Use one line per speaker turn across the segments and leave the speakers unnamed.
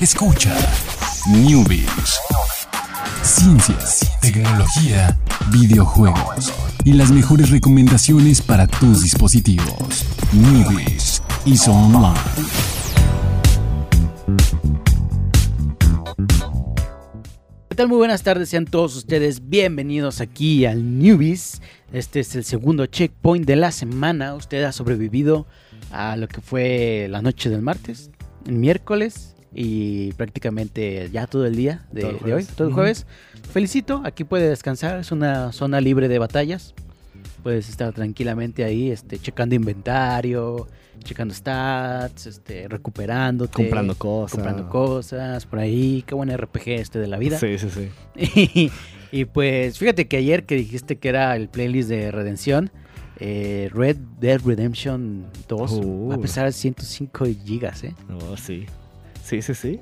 Escucha Newbies. Ciencias, tecnología, videojuegos y las mejores recomendaciones para tus dispositivos. Newbies y Online.
¿Qué tal? Muy buenas tardes, sean todos ustedes bienvenidos aquí al Newbies. Este es el segundo checkpoint de la semana. Usted ha sobrevivido a lo que fue la noche del martes, el miércoles y prácticamente ya todo el día de,
Todo el
de hoy, todo el jueves. Felicito, aquí puede descansar, es una zona libre de batallas. Puedes estar tranquilamente ahí, este, checando inventario, checando stats, este, recuperándote.
Comprando cosas.
Comprando cosas, por ahí. Qué buen RPG este de la vida.
Sí, sí, sí.
Y, y pues fíjate que ayer que dijiste que era el playlist de Redención, eh, Red Dead Redemption 2
Uh.
va a pesar 105 gigas, ¿eh?
Oh, sí. Sí, sí, sí.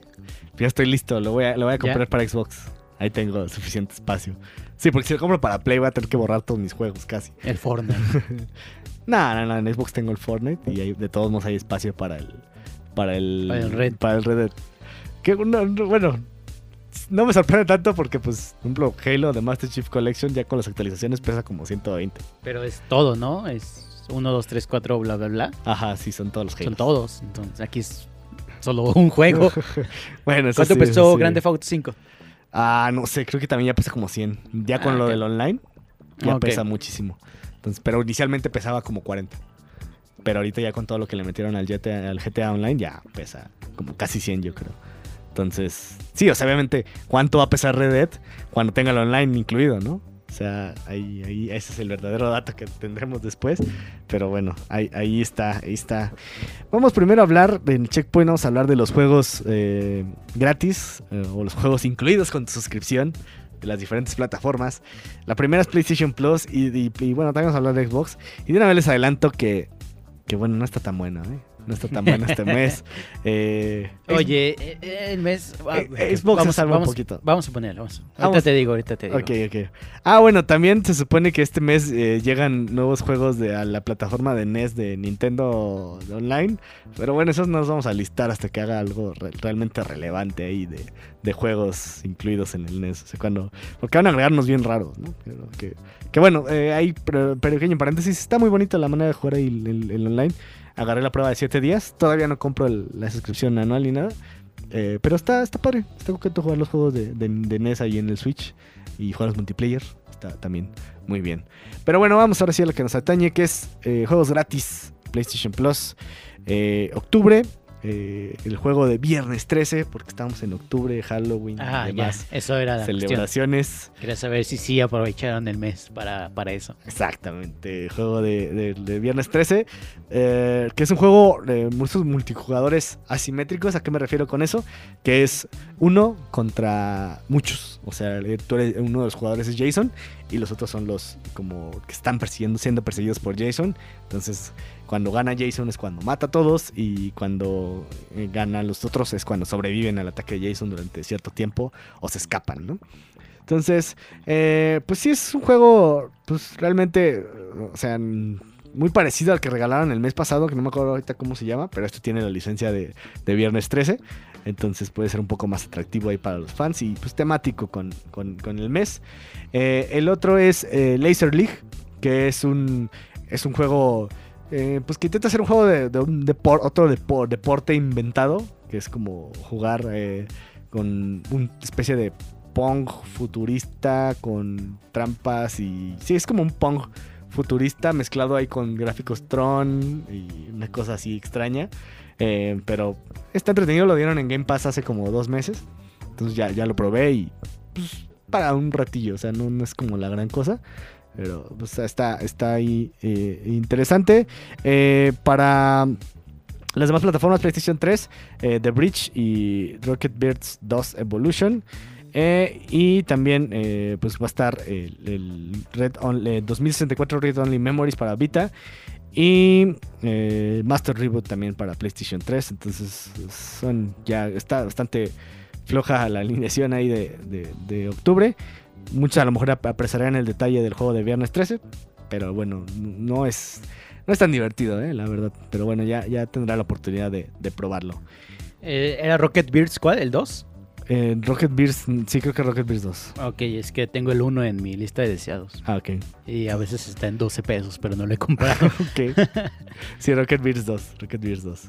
Ya estoy listo. Lo voy a, lo voy a comprar
¿Ya?
para Xbox. Ahí tengo suficiente espacio. Sí, porque si lo compro para Play voy a tener que borrar todos mis juegos casi.
El Fortnite.
No, no, no. En Xbox tengo el Fortnite y hay- de todos modos hay espacio para el. Para el.
Para el Red.
Para el Red Dead. Que, no, no, bueno. No me sorprende tanto porque, pues, por ejemplo, Halo de Master Chief Collection ya con las actualizaciones pesa como 120.
Pero es todo, ¿no? Es 1, 2, 3, 4, bla, bla, bla.
Ajá, sí, son todos los Halos.
Son todos. Entonces aquí es solo un juego.
Bueno, eso
¿Cuánto
sí,
pesó
eso sí.
Grand Theft Auto 5?
Ah, no sé, creo que también ya pesa como 100. Ya con
Ah,
lo
ok.
del online, ya pesa muchísimo. Entonces, pero inicialmente pesaba como 40. Pero ahorita ya con todo lo que le metieron al GTA, al GTA Online, ya pesa como casi 100, yo creo. Entonces, sí, o sea, obviamente, ¿cuánto va a pesar Red Dead cuando tenga el online incluido, no? O sea, ahí, ahí ese es el verdadero dato que tendremos después. Pero bueno, ahí, ahí está, ahí está. Vamos primero a hablar, en Checkpoint vamos a hablar de los juegos eh, gratis eh, o los juegos incluidos con tu suscripción de las diferentes plataformas. La primera es PlayStation Plus y, bueno, también vamos a hablar de Xbox. Y de una vez les adelanto que, que bueno, no está tan bueno, ¿eh? No está tan bueno este mes. Eh,
Oye, eh, el mes... ah,
Eh, Xbox se salva un
vamos,
poquito.
Vamos a ponerlo. Vamos. Ahorita
Vamos.
te digo, ahorita te digo.
Ok, ok. Ah, bueno, también se supone que este mes eh, llegan nuevos juegos de, a la plataforma de NES de Nintendo Online. Pero bueno, esos no los vamos a listar hasta que haga algo re- realmente relevante ahí de, de juegos incluidos en el NES. O sea, cuando, porque van a agregarnos bien raros, ¿no? Pero que, que bueno, eh, ahí, pero, pequeño paréntesis, está muy bonita la manera de jugar ahí el, el- el online. Agarré la prueba de 7 días. Todavía no compro la suscripción anual ni nada. Eh, pero está, está padre. Está coqueto jugar los juegos de, de, de NES ahí en el Switch y jugar los multiplayer. Está también muy bien. Pero bueno, vamos ahora sí a lo que nos atañe, que es eh, juegos gratis, PlayStation Plus. Eh, octubre, eh, el juego de viernes 13, porque estamos en octubre, Halloween,
Ah, ya.
además
Eso era la cuestión.
celebraciones.
Quería saber si sí aprovecharon el mes para, para eso.
Exactamente, juego de, de- de viernes 13, eh, que es un juego de muchos multijugadores asimétricos. ¿A qué me refiero con eso? Que es uno contra muchos. O sea, eh, tú eres, uno de los jugadores es Jason y los otros son los como que están persiguiendo, siendo perseguidos por Jason. Entonces, cuando gana Jason es cuando mata a todos y cuando eh, gana a los otros es cuando sobreviven al ataque de Jason durante cierto tiempo o se escapan, ¿no? Entonces, eh, pues sí es un juego, pues realmente, o sea, muy parecido al que regalaron el mes pasado, que no me acuerdo ahorita cómo se llama, pero esto tiene la licencia de, Viernes 13, entonces puede ser un poco más atractivo ahí para los fans y pues temático con, con- el mes. Eh, el otro es Laser League, que es un, es un juego, eh, pues que intenta hacer un juego de, un depor- otro depo- deporte inventado, que es como jugar eh, con una especie de Pong futurista con trampas y... Sí, es como un Pong futurista mezclado ahí con gráficos Tron y una cosa así extraña. Eh, pero está entretenido, lo dieron en Game Pass hace como dos meses. Entonces ya, ya lo probé y pues, para un ratillo, o sea, no, no es como la gran cosa. Pero pues, está, está ahí eh, interesante. Eh, para las demás plataformas, PlayStation 3, eh, The Bridge y Rocket Beards 2 Evolution. Y también pues va a estar el, Red On- eh, 2064 Red Only Memories para Vita. Y Master Reboot también para PlayStation 3. Entonces son ya está bastante floja la alineación ahí de- de octubre. Muchos a lo mejor ap- apresarían el detalle del juego de viernes 13. Pero bueno, no es, no es tan divertido, eh, la verdad. Pero bueno, ya, ya tendrá la oportunidad de, de probarlo.
Eh, ¿Era Rocket Beards cuál? ¿El 2?
Eh, Rocket Bears, sí creo que Rocket Bears 2.
Ok, es que tengo el 1 en mi lista de deseados.
Ah, ok.
Y a veces está en 12 pesos, pero no lo he comprado.
ok. Sí, Rocket Bears 2. Rocket Bears 2.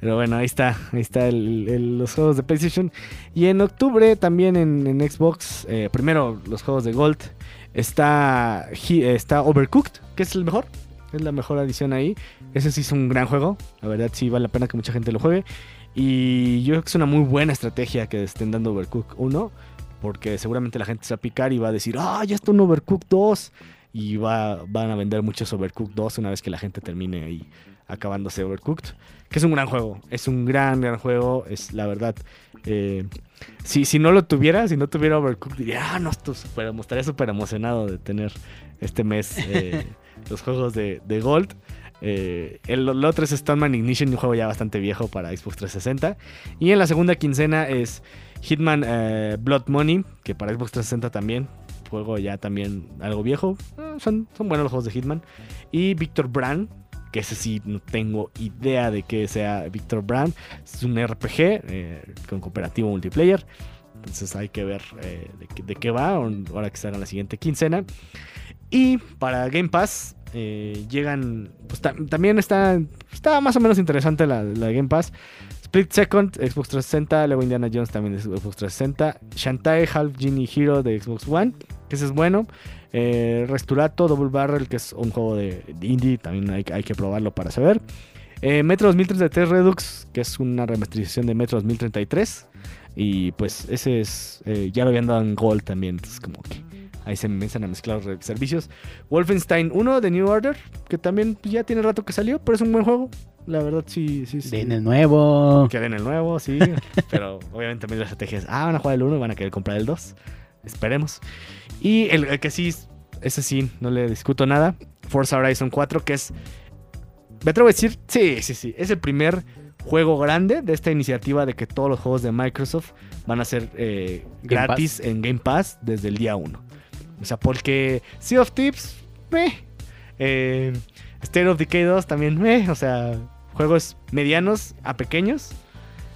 Pero bueno, ahí está. Ahí está los juegos de PlayStation. Y en octubre también en, Xbox. eh, primero los juegos de Gold. Está, eh, está Overcooked, que es el mejor. Es la mejor adición ahí. Ese sí es un gran juego. La verdad sí vale la pena que mucha gente lo juegue. Y yo creo que es una muy buena estrategia que estén dando Overcooked 1. Porque seguramente la gente se va a picar y va a decir, ah, ya está un Overcooked 2. Y va, van a vender muchos Overcooked 2 una vez que la gente termine ahí acabándose Overcooked. Que es un gran juego. Es un gran, gran juego. Es la verdad. eh, si, si no lo tuviera, si no tuviera Overcooked, diría, ah, no, me estaría súper emocionado de tener este mes eh, los juegos de, de Gold. Eh, el, el otro es Stoneman Ignition, un juego ya bastante viejo para Xbox 360. Y en la segunda quincena es Hitman eh, Blood Money, que para Xbox 360 también. Juego ya también algo viejo. Eh, son, son buenos los juegos de Hitman. Y Victor Brand, que ese sí no tengo idea de que sea Victor Brand. Es un RPG eh, con cooperativo multiplayer. Entonces hay que ver eh, de, qué, va ahora que será la siguiente quincena. Y para Game Pass eh, llegan, pues ta- también está, está más o menos interesante la, la Game Pass. Split Second, Xbox 360, luego Indiana Jones también de Xbox 360, Shantae Half Genie Hero de Xbox One, que ese es bueno. Eh, Resturato Double Barrel, que es un juego de, de indie, también hay, hay que probarlo para saber. Eh, Metro 2033 Redux, que es una remasterización de Metro 2033. Y pues ese es, eh, ya lo habían dado en Gold también, entonces como que ahí se empiezan a mezclar los servicios. Wolfenstein 1 de New Order, que también pues, ya tiene rato que salió, pero es un buen juego. La verdad sí, sí, sí.
Den el nuevo.
Que den el nuevo, sí. pero obviamente también la estrategia es, ah, van a jugar el 1 y van a querer comprar el 2. Esperemos. Y el, el que sí, ese sí, no le discuto nada. Forza Horizon 4, que es... Me atrevo a decir, sí, sí, sí. Es el primer juego grande de esta iniciativa de que todos los juegos de Microsoft van a ser eh, gratis en Game Pass desde el día 1. O sea, porque Sea of Tips, meh. Eh, State of Decay 2 también, meh. O sea, juegos medianos a pequeños.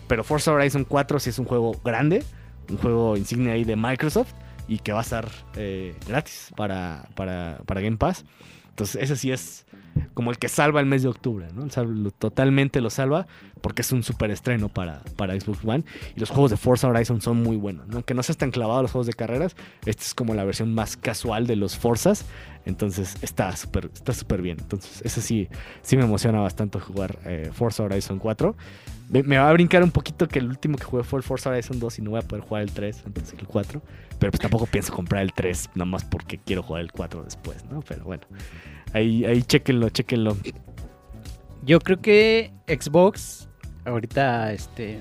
Pero Forza Horizon 4 sí es un juego grande. Un juego insignia ahí de Microsoft. Y que va a estar eh, gratis para, para, para Game Pass. Entonces, ese sí es como el que salva el mes de octubre, ¿no? Totalmente lo salva porque es un super estreno para, para Xbox One. Y los juegos de Forza Horizon son muy buenos, ¿no? Aunque no seas tan clavado a los juegos de carreras, este es como la versión más casual de los Forzas. Entonces está súper está súper bien. Entonces, ese sí, sí me emociona bastante jugar eh, Forza Horizon 4. Me, me va a brincar un poquito que el último que jugué fue el Forza Horizon 2 y no voy a poder jugar el 3 antes que el 4. Pero pues tampoco pienso comprar el 3 nada más porque quiero jugar el 4 después, ¿no? Pero bueno, ahí, ahí chéquenlo, chéquenlo.
Yo creo que Xbox, ahorita este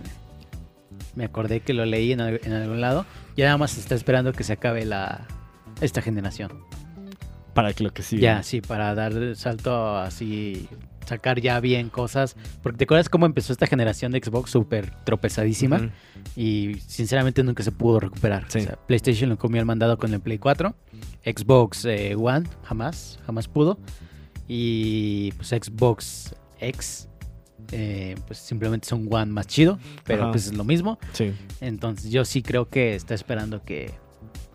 me acordé que lo leí en, en algún lado, ya nada más está esperando que se acabe la esta generación.
Para que lo que sigue.
Ya, sí, para dar salto así, sacar ya bien cosas. Porque te acuerdas cómo empezó esta generación de Xbox súper tropezadísima y sinceramente nunca se pudo recuperar.
Sí.
O sea, PlayStation lo comió el mandado con el Play 4, Xbox eh, One jamás, jamás pudo. Y pues Xbox X, eh, pues simplemente es un One más chido, pero
Ajá.
pues es lo mismo.
Sí.
Entonces yo sí creo que está esperando que,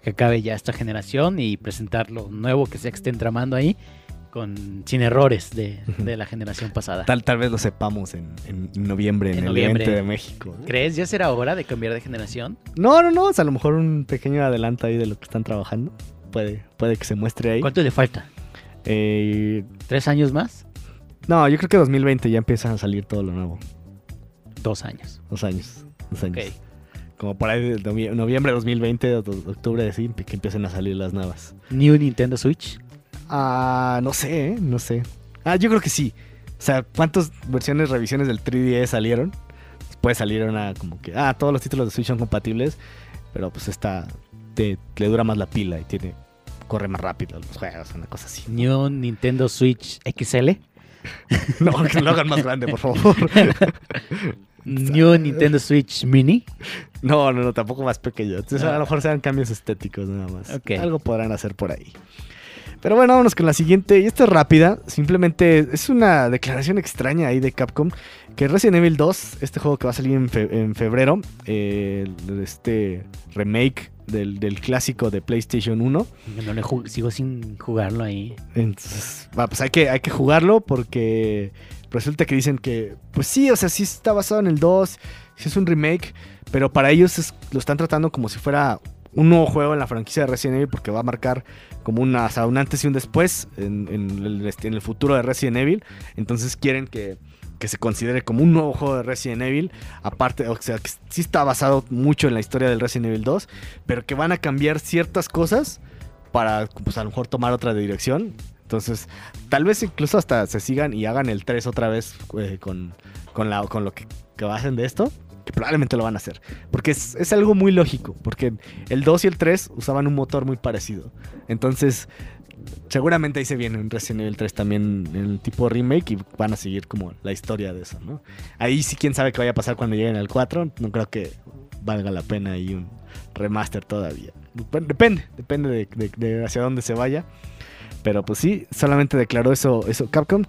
que acabe ya esta generación y presentar lo nuevo que se estén tramando ahí con sin errores de, la generación pasada.
Tal, tal vez lo sepamos en, en noviembre en,
En
el
noviembre.
evento de México.
¿Crees ya será hora de cambiar de generación?
No, no, no. o sea, a lo mejor un pequeño adelanto ahí de lo que están trabajando. Puede, puede que se muestre ahí.
¿Cuánto le falta?
Eh,
¿Tres años más?
no, yo creo que 2020 ya empiezan a salir todo lo nuevo.
Dos años.
Dos años. Dos años.
Ok.
Como por ahí de novie- noviembre de 2020 o de octubre, sí, que empiecen a salir las nuevas.
New Nintendo Switch.
Ah, no sé, ¿eh? no sé. Ah, yo creo que sí. O sea, ¿cuántas versiones, revisiones del 3DS salieron? Puede salir una como que, ah, todos los títulos de Switch son compatibles, pero pues esta te, le dura más la pila y tiene corre más rápido los juegos, una cosa así.
New Nintendo Switch XL.
No, que lo hagan más grande, por favor.
New Nintendo Switch Mini.
No, no, no, tampoco más pequeño. Entonces, a
Ah.
lo mejor sean cambios estéticos nada más. Algo podrán hacer por ahí. Pero bueno, vámonos con la siguiente. Y esta es rápida. Simplemente es una declaración extraña ahí de Capcom. Que Resident Evil 2, este juego que va a salir en, fe- en febrero, eh, este remake del, del clásico de PlayStation 1.
No le sigo sin jugarlo ahí.
Entonces, va, pues hay que, hay que jugarlo porque resulta que dicen que, pues sí, o sea, sí está basado en el 2, sí es un remake, pero para ellos es- lo están tratando como si fuera un nuevo juego en la franquicia de Resident Evil porque va a marcar como una, o un antes y un después en, en el, en el futuro de Resident Evil. Entonces quieren que, que se considere como un nuevo juego de Resident Evil. Aparte, o sea, que sí está basado mucho en la historia del Resident Evil 2, pero que van a cambiar ciertas cosas para pues, a lo mejor tomar otra dirección. Entonces, tal vez incluso hasta se sigan y hagan el 3 otra vez eh, con, con, la, con lo que, que hacen de esto. Probablemente lo van a hacer. Porque es, es algo muy lógico. Porque el 2 y el 3 usaban un motor muy parecido. Entonces, seguramente ahí se viene en Resident Evil 3 también el tipo remake y van a seguir como la historia de eso, ¿no? Ahí sí, quién sabe qué vaya a pasar cuando lleguen al 4. No creo que valga la pena ahí un remaster todavía. Depende, depende de, de- de hacia dónde se vaya. Pero pues sí, solamente declaró eso, eso Capcom.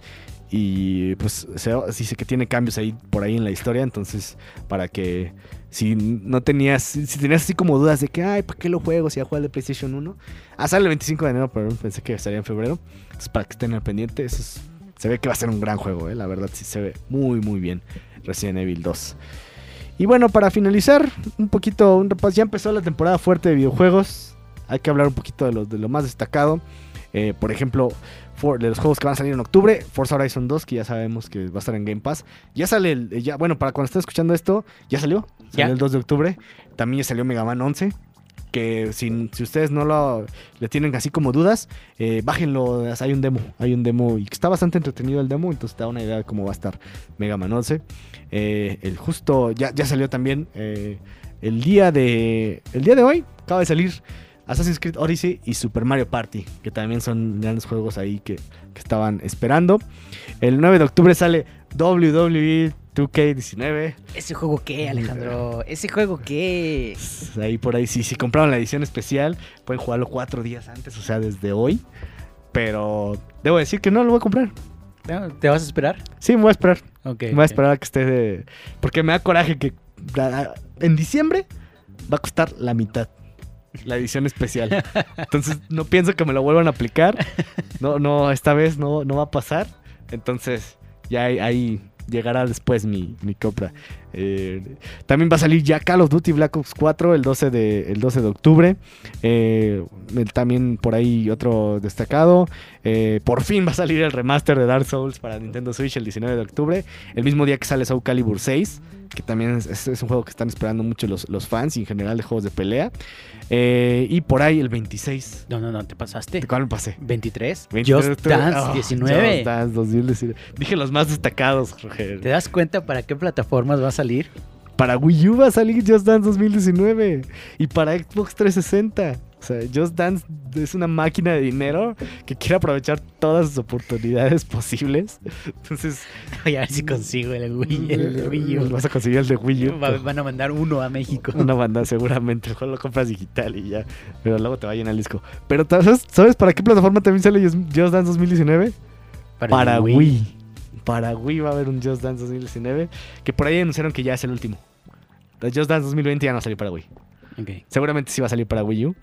Y pues se dice que tiene cambios ahí por ahí en la historia. Entonces, para que si no tenías, si tenías así como dudas de que, ay, ¿para qué lo juego si ya juego el de PlayStation 1? Ah, sale el 25 de enero, pero pensé que estaría en febrero. Entonces, para que estén al pendiente, eso es- se ve que va a ser un gran juego, ¿eh? la verdad, sí se ve muy, muy bien Resident Evil 2. Y bueno, para finalizar, un poquito, un repaso. Ya empezó la temporada fuerte de videojuegos. Hay que hablar un poquito de lo, de lo más destacado. Eh, por ejemplo, for- de los juegos que van a salir en octubre. Forza Horizon 2, que ya sabemos que va a estar en Game Pass. Ya sale, el, ya, bueno, para cuando estén escuchando esto, ya salió. Salió
Ya.
el 2 de octubre. También ya salió Mega Man 11. Que si, si ustedes no lo le tienen así como dudas, eh, bájenlo. Hay un demo. Hay un demo y está bastante entretenido el demo. Entonces te da una idea de cómo va a estar Mega Man 11. Eh, el justo ya, ya salió también eh, el día de el día de hoy acaba de salir Assassin's Creed Odyssey y Super Mario Party que también son grandes juegos ahí que, que estaban esperando el 9 de octubre sale WWE 2K19
¿Ese juego qué, Alejandro? ¿Ese juego qué?
ahí por ahí si, si compraron la edición especial pueden jugarlo cuatro días antes o sea desde hoy pero debo decir que no lo voy a comprar.
¿Te vas a esperar?
sí me voy a esperar
Ok.
Voy a esperar a que esté de... Porque me da coraje que en diciembre va a costar la mitad la edición especial. Entonces no pienso que me lo vuelvan a aplicar. No, no, esta vez no, no va a pasar. Entonces ya ahí, llegará después mi, mi compra. Eh, también va a salir ya Call of Duty Black Ops 4 el 12 de, el 12 de octubre. Eh, también por ahí otro destacado. Eh, por fin va a salir el remaster de Dark Souls para Nintendo Switch el 19 de octubre. El mismo día que sale Soul Calibur 6. Que también es, es- un juego que están esperando mucho los, los fans y en general de juegos de pelea. Eh, y por ahí el 26.
No, no, no, te pasaste.
¿De cuál me pasé?
23.
23
Just
octubre.
Dance
Oh,
19.
Just Dance 2019. Dije los más destacados, Roger.
¿Te das cuenta para qué plataformas va a salir?
Para Wii U va a salir Just Dance 2019. Y para Xbox 360. O sea, Just Dance es una máquina de dinero que quiere aprovechar todas sus oportunidades posibles. Entonces,
Voy a ver si consigo el Wii, el Wii U.
vas a conseguir el de Wii U.
Va- Van a mandar uno a México.
Una banda seguramente, mejor lo compras digital y ya. Pero luego te va a llenar el disco. Pero ¿sabes, ¿sabes para qué plataforma también sale Just Dance 2019? Para, Wii. Para Wii va a haber un Just Dance 2019. Que por ahí anunciaron que ya es el último. Just Dance 2020 ya no salió para Wii. Seguramente sí va a salir para Wii U.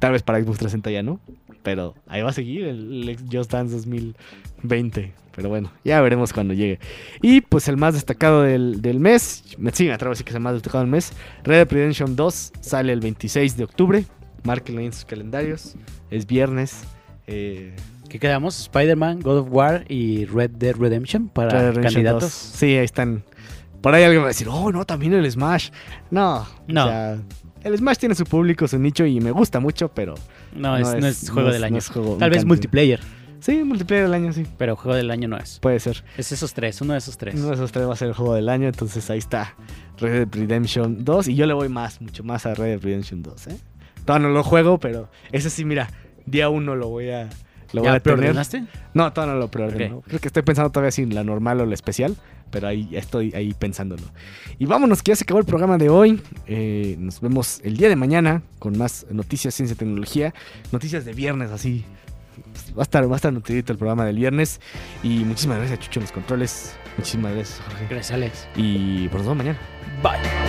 Tal vez para Xbox 360 ya no. Pero ahí va a seguir el, el Just Dance 2020. Pero bueno, ya veremos cuando llegue. Y pues el más destacado del, del mes. Me sí, me atrevo a decir que es el más destacado del mes. Red Dead Redemption 2 sale el 26 de octubre. Márquenlo en sus calendarios. Es viernes. Eh,
¿Qué quedamos? Spider-Man, God of War y Red Dead Redemption para
Red Dead Redemption
candidatos.
2. Sí, ahí están. Por ahí alguien va a decir, oh, no, también el Smash. No,
No.
O sea, el Smash tiene su público, su nicho y me gusta mucho, pero.
No, es, no es juego
no
del
no
año.
es juego-
Tal vez multiplayer,
Sí, multiplayer del año, sí.
pero juego del año no es.
Puede ser.
Es esos tres, uno de esos tres.
Uno de esos tres va a ser el juego del año, entonces ahí está. Red Dead Redemption 2. Y yo le voy más, mucho más a Red Dead Redemption 2, ¿eh? Todavía no lo juego, pero ese sí, mira, día uno lo voy a. Lo voy
¿Ya
a tener.
preordenaste?
No, todavía no lo preordeno.
Ok.
Creo que estoy pensando todavía si la normal o la especial, pero ahí estoy ahí pensándolo. Y vámonos, que ya se acabó el programa de hoy. Eh, nos vemos el día de mañana con más noticias, ciencia y tecnología. Noticias de viernes así, pues, va a estar, va a estar nutridito el programa del viernes. Y muchísimas gracias, Chucho, en los controles. Muchísimas gracias, Jorge.
Gracias, Alex.
Y por nos vemos mañana.
Bye.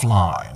Fly.